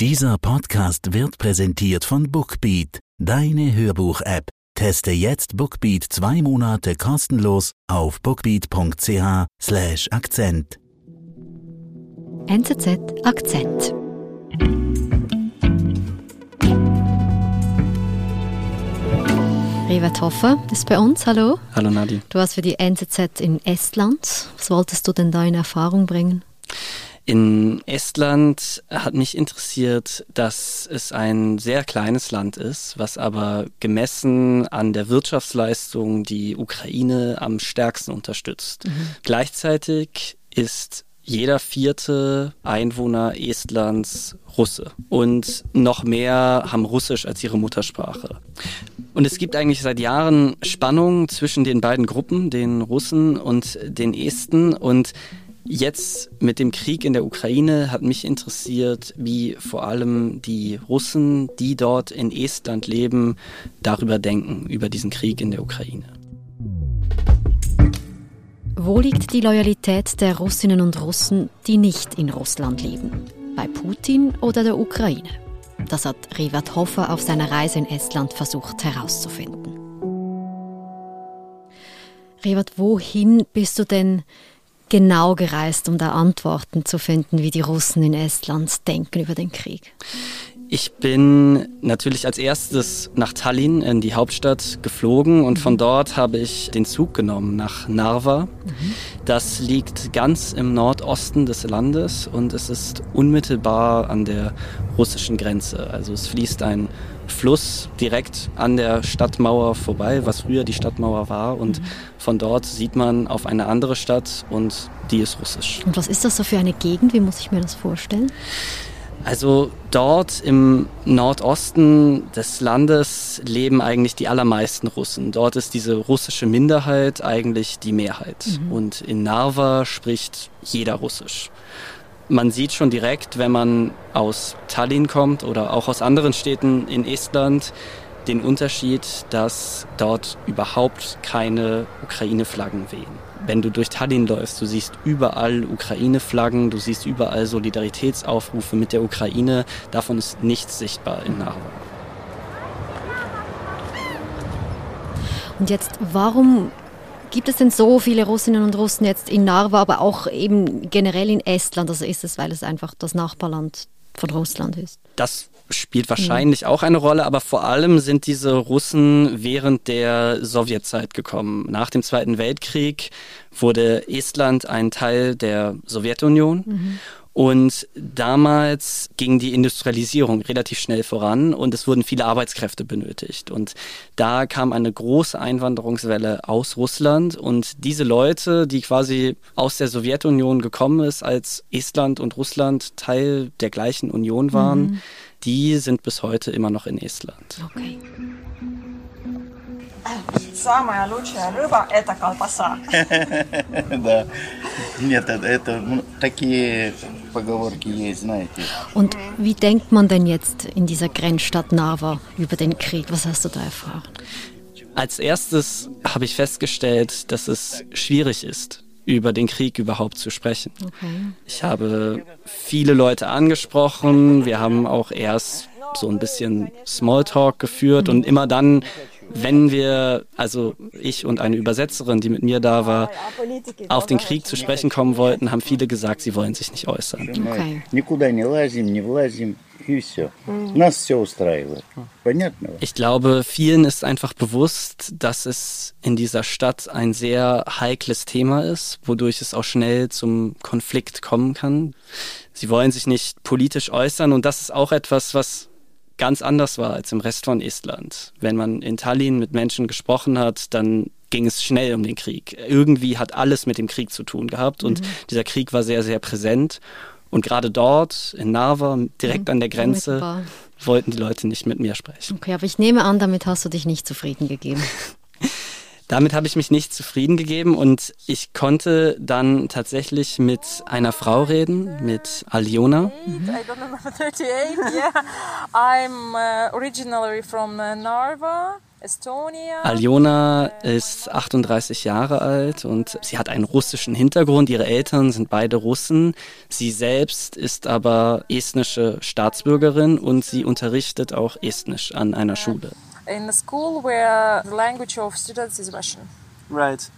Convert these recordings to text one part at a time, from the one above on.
Dieser Podcast wird präsentiert von Bookbeat, deine Hörbuch-App. Teste jetzt Bookbeat zwei Monate kostenlos auf bookbeat.ch/slash Akzent. NZZ Akzent. Rivet Hoffer ist bei uns. Hallo. Hallo Nadi. Du warst für die NZZ in Estland. Was wolltest du denn da in Erfahrung bringen? In Estland hat mich interessiert, dass es ein sehr kleines Land ist, was aber gemessen an der Wirtschaftsleistung die Ukraine am stärksten unterstützt. Mhm. Gleichzeitig ist jeder vierte Einwohner Estlands Russe und noch mehr haben Russisch als ihre Muttersprache. Und es gibt eigentlich seit Jahren Spannungen zwischen den beiden Gruppen, den Russen und den Esten. Und jetzt mit dem Krieg in der Ukraine hat mich interessiert, wie vor allem die Russen, die dort in Estland leben, darüber denken, über diesen Krieg in der Ukraine. Wo liegt die Loyalität der Russinnen und Russen, die nicht in Russland leben? Bei Putin oder der Ukraine? Das hat Rivat Hofer auf seiner Reise in Estland versucht herauszufinden. Rivat, wohin bist du denn genau gereist, um da Antworten zu finden, wie die Russen in Estland denken über den Krieg? Ich bin natürlich als erstes nach Tallinn in die Hauptstadt geflogen und von dort habe ich den Zug genommen nach Narva. Mhm. Das liegt ganz im Nordosten des Landes und es ist unmittelbar an der russischen Grenze. Also es fließt ein Fluss direkt an der Stadtmauer vorbei, was früher die Stadtmauer war. Und mhm. von dort sieht man auf eine andere Stadt und die ist russisch. Und was ist das so für eine Gegend? Wie muss ich mir das vorstellen? Also dort im Nordosten des Landes leben eigentlich die allermeisten Russen. Dort ist diese russische Minderheit eigentlich die Mehrheit. Mhm. Und in Narva spricht jeder Russisch. Man sieht schon direkt, wenn man aus Tallinn kommt oder auch aus anderen Städten in Estland, den Unterschied, dass dort überhaupt keine Ukraine-Flaggen wehen wenn du durch Tallinn läufst, du siehst überall Ukraine-Flaggen, du siehst überall Solidaritätsaufrufe mit der Ukraine. Davon ist nichts sichtbar in Narva. Und jetzt, warum gibt es denn so viele Russinnen und Russen jetzt in Narva, aber auch eben generell in Estland? Also ist es, weil es einfach das Nachbarland von Russland ist? Das spielt wahrscheinlich mhm. auch eine Rolle, aber vor allem sind diese Russen während der Sowjetzeit gekommen. Nach dem Zweiten Weltkrieg wurde Estland ein Teil der Sowjetunion. Mhm. Und damals ging die Industrialisierung relativ schnell voran und es wurden viele Arbeitskräfte benötigt. Und da kam eine große Einwanderungswelle aus Russland und diese Leute, die quasi aus der Sowjetunion gekommen ist, als Estland und Russland Teil der gleichen Union waren, mhm die sind bis heute immer noch in Estland. Okay. Самая лучшая рыба – это колбаса. Да. Нет, это такие поговорки есть, знаете. und wie denkt man denn jetzt in dieser Grenzstadt Narva über den Krieg? Was hast du da erfahren? Als erstes habe ich festgestellt, dass es schwierig ist, über den Krieg überhaupt zu sprechen. Okay. Ich habe viele Leute angesprochen. Wir haben auch erst so ein bisschen Smalltalk geführt mhm. und immer dann, wenn wir, also ich und eine Übersetzerin, die mit mir da war, auf den Krieg zu sprechen kommen wollten, haben viele gesagt, sie wollen sich nicht äußern. Okay. Ich glaube, vielen ist einfach bewusst, dass es in dieser Stadt ein sehr heikles Thema ist, wodurch es auch schnell zum Konflikt kommen kann. Sie wollen sich nicht politisch äußern und das ist auch etwas, was ganz anders war als im Rest von Estland. Wenn man in Tallinn mit Menschen gesprochen hat, dann ging es schnell um den Krieg. Irgendwie hat alles mit dem Krieg zu tun gehabt und mhm. dieser Krieg war sehr, sehr präsent. Und gerade dort in Narva, direkt mhm. an der Grenze, wollten die Leute nicht mit mir sprechen. Okay, aber ich nehme an, damit hast du dich nicht zufrieden gegeben. Damit habe ich mich nicht zufrieden gegeben und ich konnte dann tatsächlich mit einer Frau reden, mit Aliona. Mhm. I don't know, 38, yeah. I'm uh, originally from uh. Aljona ist 38 Jahre alt und sie hat einen russischen Hintergrund. Ihre Eltern sind beide Russen. Sie selbst ist aber estnische Staatsbürgerin und sie unterrichtet auch Estnisch an einer Schule. In a school where the language of students is Russian. Right.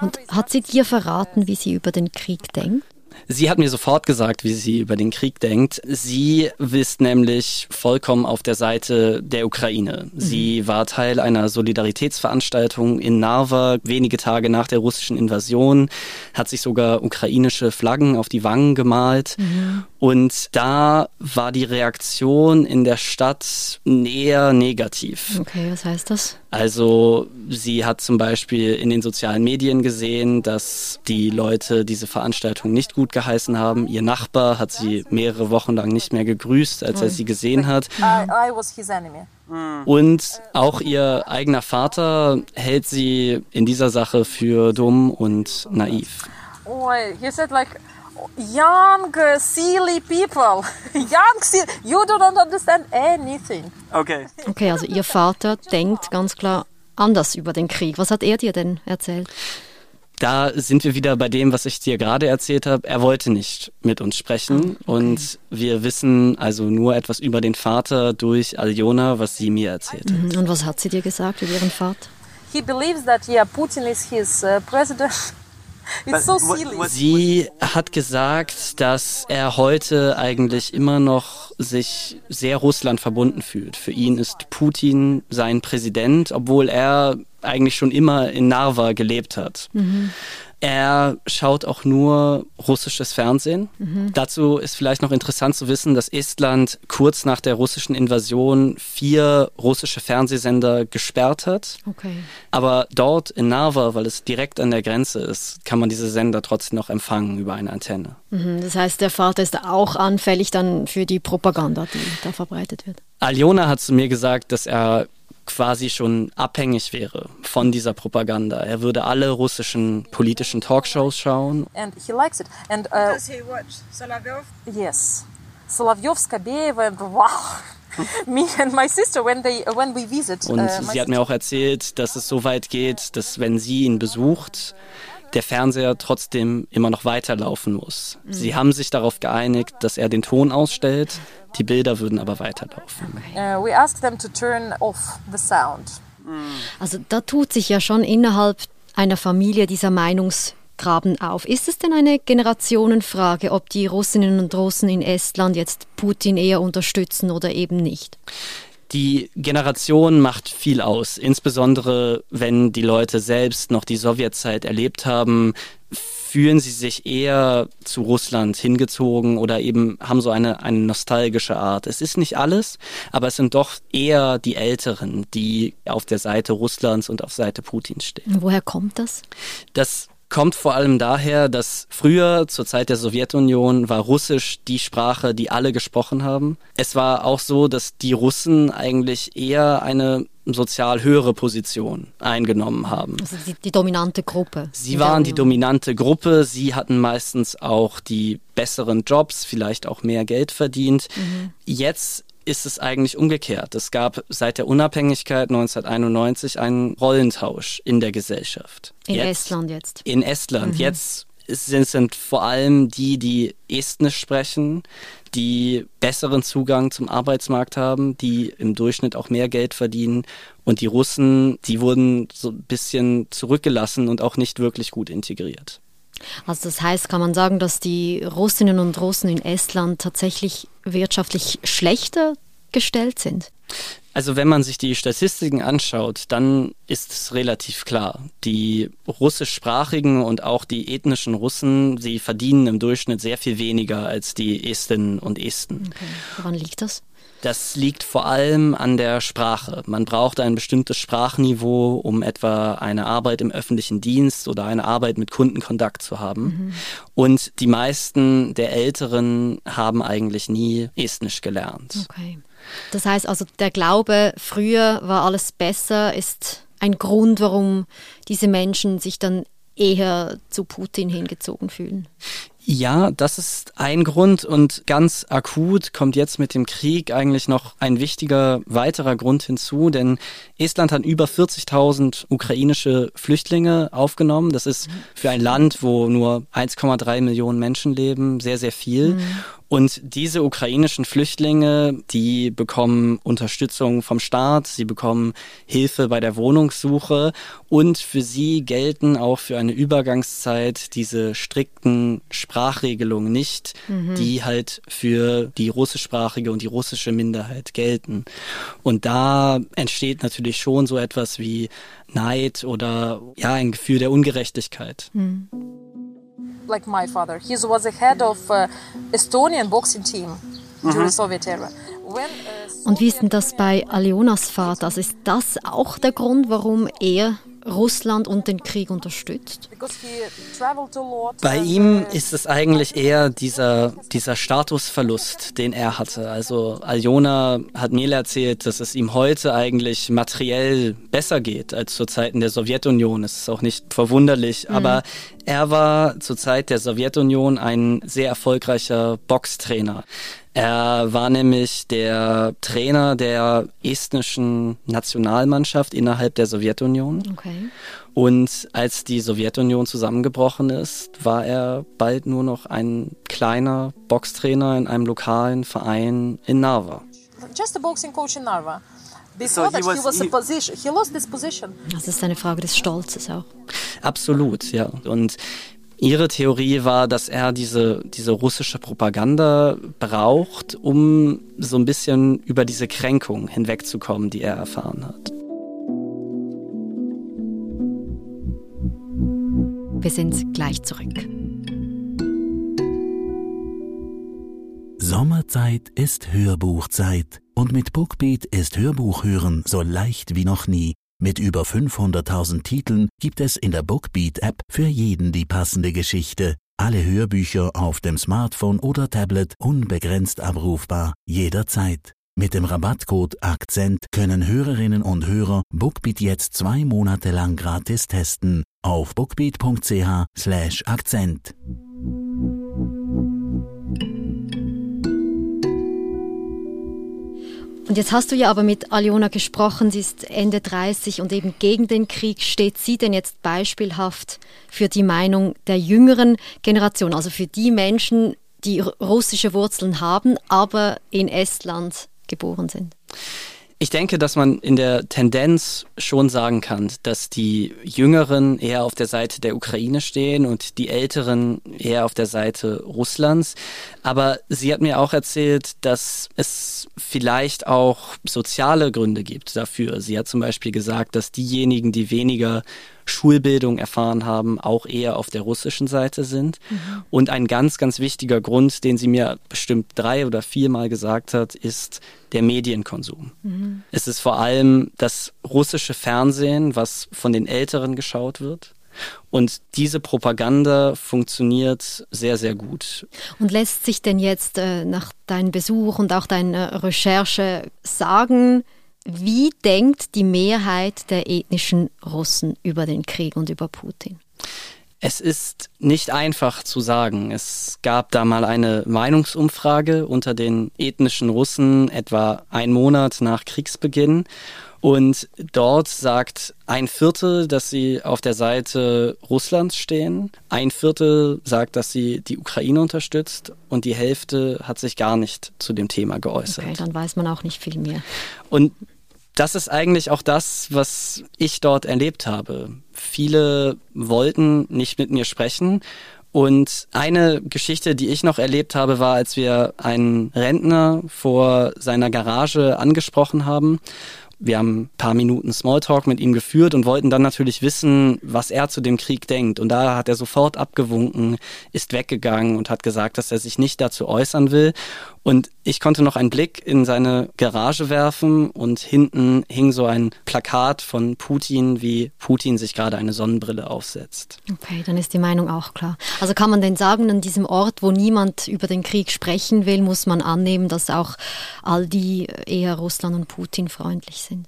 Und hat sie dir verraten, wie sie über den Krieg denkt? Sie hat mir sofort gesagt, wie sie über den Krieg denkt. Sie ist nämlich vollkommen auf der Seite der Ukraine. Mhm. Sie war Teil einer Solidaritätsveranstaltung in Narva wenige Tage nach der russischen Invasion, hat sich sogar ukrainische Flaggen auf die Wangen gemalt. Mhm. Und da war die Reaktion in der Stadt eher negativ. Okay, was heißt das? Also sie hat zum Beispiel in den sozialen Medien gesehen, dass die Leute diese Veranstaltung nicht gut geheißen haben. Ihr Nachbar hat sie mehrere Wochen lang nicht mehr gegrüßt, als er sie gesehen hat. Und auch ihr eigener Vater hält sie in dieser Sache für dumm und naiv. Oh, he said like young, silly people. young, silly. You don't understand anything. Okay. Okay, also Ihr Vater denkt ganz klar anders über den Krieg. Was hat er dir denn erzählt? Da sind wir wieder bei dem, was ich dir gerade erzählt habe. Er wollte nicht mit uns sprechen ah, okay. und wir wissen also nur etwas über den Vater durch Aljona, was sie mir erzählt hat. Mhm. Und was hat sie dir gesagt über ihren Vater? He believes that yeah, Putin is his uh, president. So Sie hat gesagt, dass er heute eigentlich immer noch sich sehr Russland verbunden fühlt. Für ihn ist Putin sein Präsident, obwohl er eigentlich schon immer in Narva gelebt hat. Mhm. Er schaut auch nur russisches Fernsehen. Mhm. Dazu ist vielleicht noch interessant zu wissen, dass Estland kurz nach der russischen Invasion vier russische Fernsehsender gesperrt hat. Okay. Aber dort in Narva, weil es direkt an der Grenze ist, kann man diese Sender trotzdem noch empfangen über eine Antenne. Mhm. Das heißt, der Vater ist auch anfällig dann für die Propaganda, die da verbreitet wird. Aljona hat zu mir gesagt, dass er quasi schon abhängig wäre von dieser Propaganda. Er würde alle russischen politischen Talkshows schauen. And he likes it. And uh, does he watch Solovyov? Yes. Solovyov, Skabiev and wow. Me and my sister when they when we visit. Und uh, sie hat mir auch erzählt, dass es so weit geht, dass wenn sie ihn besucht, der Fernseher trotzdem immer noch weiterlaufen muss. Mhm. Sie haben sich darauf geeinigt, dass er den Ton ausstellt, die Bilder würden aber weiterlaufen. Uh, we asked them to turn off the sound. Also da tut sich ja schon innerhalb einer Familie dieser Meinungsgraben auf. Ist es denn eine Generationenfrage, ob die Russinnen und Russen in Estland jetzt Putin eher unterstützen oder eben nicht? Die Generation macht viel aus, insbesondere wenn die Leute selbst noch die Sowjetzeit erlebt haben, fühlen sie sich eher zu Russland hingezogen oder eben haben so eine, eine nostalgische Art. Es ist nicht alles, aber es sind doch eher die Älteren, die auf der Seite Russlands und auf Seite Putins stehen. Woher kommt das? Das kommt vor allem daher, dass früher zur Zeit der Sowjetunion war Russisch die Sprache, die alle gesprochen haben. Es war auch so, dass die Russen eigentlich eher eine sozial höhere Position eingenommen haben. Also die, die dominante Gruppe. Sie waren die dominante Gruppe, sie hatten meistens auch die besseren Jobs, vielleicht auch mehr Geld verdient. Mhm. Jetzt ist es eigentlich umgekehrt. Es gab seit der Unabhängigkeit 1991 einen Rollentausch in der Gesellschaft. In jetzt, Estland jetzt. In Estland. Mhm. Jetzt sind, sind vor allem die, die Estnisch sprechen, die besseren Zugang zum Arbeitsmarkt haben, die im Durchschnitt auch mehr Geld verdienen. Und die Russen, die wurden so ein bisschen zurückgelassen und auch nicht wirklich gut integriert. Also das heißt, kann man sagen, dass die Russinnen und Russen in Estland tatsächlich wirtschaftlich schlechter gestellt sind? Also wenn man sich die Statistiken anschaut, dann ist es relativ klar. Die russischsprachigen und auch die ethnischen Russen, sie verdienen im Durchschnitt sehr viel weniger als die Estinnen und Esten. Okay. Woran liegt das? Das liegt vor allem an der Sprache. Man braucht ein bestimmtes Sprachniveau, um etwa eine Arbeit im öffentlichen Dienst oder eine Arbeit mit Kundenkontakt zu haben. Mhm. Und die meisten der Älteren haben eigentlich nie Estnisch gelernt. Okay. Das heißt also, der Glaube, früher war alles besser, ist ein Grund, warum diese Menschen sich dann eher zu Putin hingezogen fühlen. Ja, das ist ein Grund und ganz akut kommt jetzt mit dem Krieg eigentlich noch ein wichtiger weiterer Grund hinzu, denn Estland hat über 40.000 ukrainische Flüchtlinge aufgenommen. Das ist für ein Land, wo nur 1,3 Millionen Menschen leben, sehr, sehr viel. Mhm. Und diese ukrainischen Flüchtlinge, die bekommen Unterstützung vom Staat, sie bekommen Hilfe bei der Wohnungssuche und für sie gelten auch für eine Übergangszeit diese strikten Sprachregelungen nicht, mhm. die halt für die russischsprachige und die russische Minderheit gelten. Und da entsteht natürlich schon so etwas wie Neid oder ja, ein Gefühl der Ungerechtigkeit. Mhm like my father. He was the head of uh, Estonian boxing team during mhm. Soviet era. Uh, Und wie ist denn das bei Alionas Vater? Also ist das auch der Grund, warum er Russland und den Krieg unterstützt? Bei ihm ist es eigentlich eher dieser, dieser Statusverlust, den er hatte. Also Aljona hat mir erzählt, dass es ihm heute eigentlich materiell besser geht als zu Zeiten der Sowjetunion. Es ist auch nicht verwunderlich, mhm. aber er war zur Zeit der Sowjetunion ein sehr erfolgreicher Boxtrainer. Er war nämlich der Trainer der estnischen Nationalmannschaft innerhalb der Sowjetunion. Okay. Und als die Sowjetunion zusammengebrochen ist, war er bald nur noch ein kleiner Boxtrainer in einem lokalen Verein in Narva. Just a boxing coach in Narva. So that, he was, he was. He lost this position. Das ist eine Frage des Stolzes auch. Absolut, ja. Und Ihre Theorie war, dass er diese, diese russische Propaganda braucht, um so ein bisschen über diese Kränkung hinwegzukommen, die er erfahren hat. Wir sind gleich zurück. Sommerzeit ist Hörbuchzeit und mit Bookbeat ist Hörbuchhören so leicht wie noch nie. Mit über 500.000 Titeln gibt es in der Bookbeat-App für jeden die passende Geschichte. Alle Hörbücher auf dem Smartphone oder Tablet unbegrenzt abrufbar, jederzeit. Mit dem Rabattcode Akzent können Hörerinnen und Hörer Bookbeat jetzt zwei Monate lang gratis testen auf bookbeat.ch slash Akzent. Und jetzt hast du ja aber mit Aliona gesprochen, sie ist Ende 30 und eben gegen den Krieg. Steht sie denn jetzt beispielhaft für die Meinung der jüngeren Generation, also für die Menschen, die russische Wurzeln haben, aber in Estland geboren sind? Ich denke, dass man in der Tendenz schon sagen kann, dass die Jüngeren eher auf der Seite der Ukraine stehen und die Älteren eher auf der Seite Russlands. Aber sie hat mir auch erzählt, dass es vielleicht auch soziale Gründe gibt dafür. Sie hat zum Beispiel gesagt, dass diejenigen, die weniger Schulbildung erfahren haben, auch eher auf der russischen Seite sind. Mhm. Und ein ganz, ganz wichtiger Grund, den sie mir bestimmt drei oder viermal gesagt hat, ist der Medienkonsum. Mhm. Es ist vor allem das russische Fernsehen, was von den Älteren geschaut wird. Und diese Propaganda funktioniert sehr, sehr gut. Und lässt sich denn jetzt äh, nach deinem Besuch und auch deiner Recherche sagen, wie denkt die Mehrheit der ethnischen Russen über den Krieg und über Putin? Es ist nicht einfach zu sagen. Es gab da mal eine Meinungsumfrage unter den ethnischen Russen etwa ein Monat nach Kriegsbeginn. Und dort sagt ein Viertel, dass sie auf der Seite Russlands stehen. Ein Viertel sagt, dass sie die Ukraine unterstützt. Und die Hälfte hat sich gar nicht zu dem Thema geäußert. Okay, dann weiß man auch nicht viel mehr. Und das ist eigentlich auch das, was ich dort erlebt habe. Viele wollten nicht mit mir sprechen. Und eine Geschichte, die ich noch erlebt habe, war, als wir einen Rentner vor seiner Garage angesprochen haben wir haben ein paar Minuten Smalltalk mit ihm geführt und wollten dann natürlich wissen, was er zu dem Krieg denkt. Und da hat er sofort abgewunken, ist weggegangen und hat gesagt, dass er sich nicht dazu äußern will. Und ich konnte noch einen Blick in seine Garage werfen und hinten hing so ein Plakat von Putin, wie Putin sich gerade eine Sonnenbrille aufsetzt. Okay, dann ist die Meinung auch klar. Also kann man denn sagen, an diesem Ort, wo niemand über den Krieg sprechen will, muss man annehmen, dass auch all die eher Russland und Putin freundlich sind?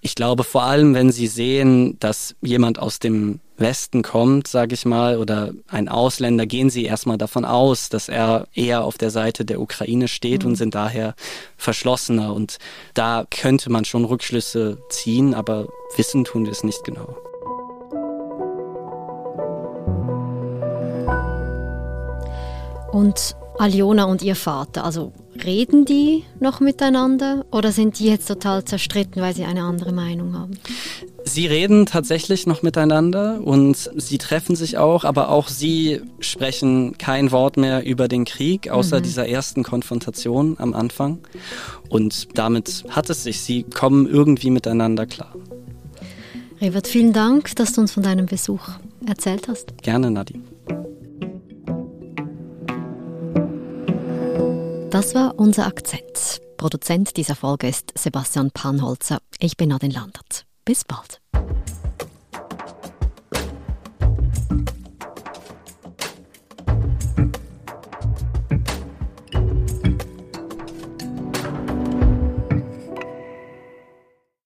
Ich glaube vor allem, wenn sie sehen, dass jemand aus dem Westen kommt, sage ich mal, oder ein Ausländer, gehen sie erstmal davon aus, dass er eher auf der Seite der Ukraine steht mhm. und sind daher verschlossener. Und da könnte man schon Rückschlüsse ziehen, aber wissen tun wir es nicht genau. Und Aljona und ihr Vater, also reden die noch miteinander oder sind die jetzt total zerstritten, weil sie eine andere Meinung haben? Sie reden tatsächlich noch miteinander und sie treffen sich auch, aber auch sie sprechen kein Wort mehr über den Krieg, außer mhm. dieser ersten Konfrontation am Anfang. Und damit hat es sich. Sie kommen irgendwie miteinander klar. Revert, vielen Dank, dass du uns von deinem Besuch erzählt hast. Gerne, Nadine. Das war unser Akzent. Produzent dieser Folge ist Sebastian Panholzer. Ich bin Nadine Landert. Bis bald.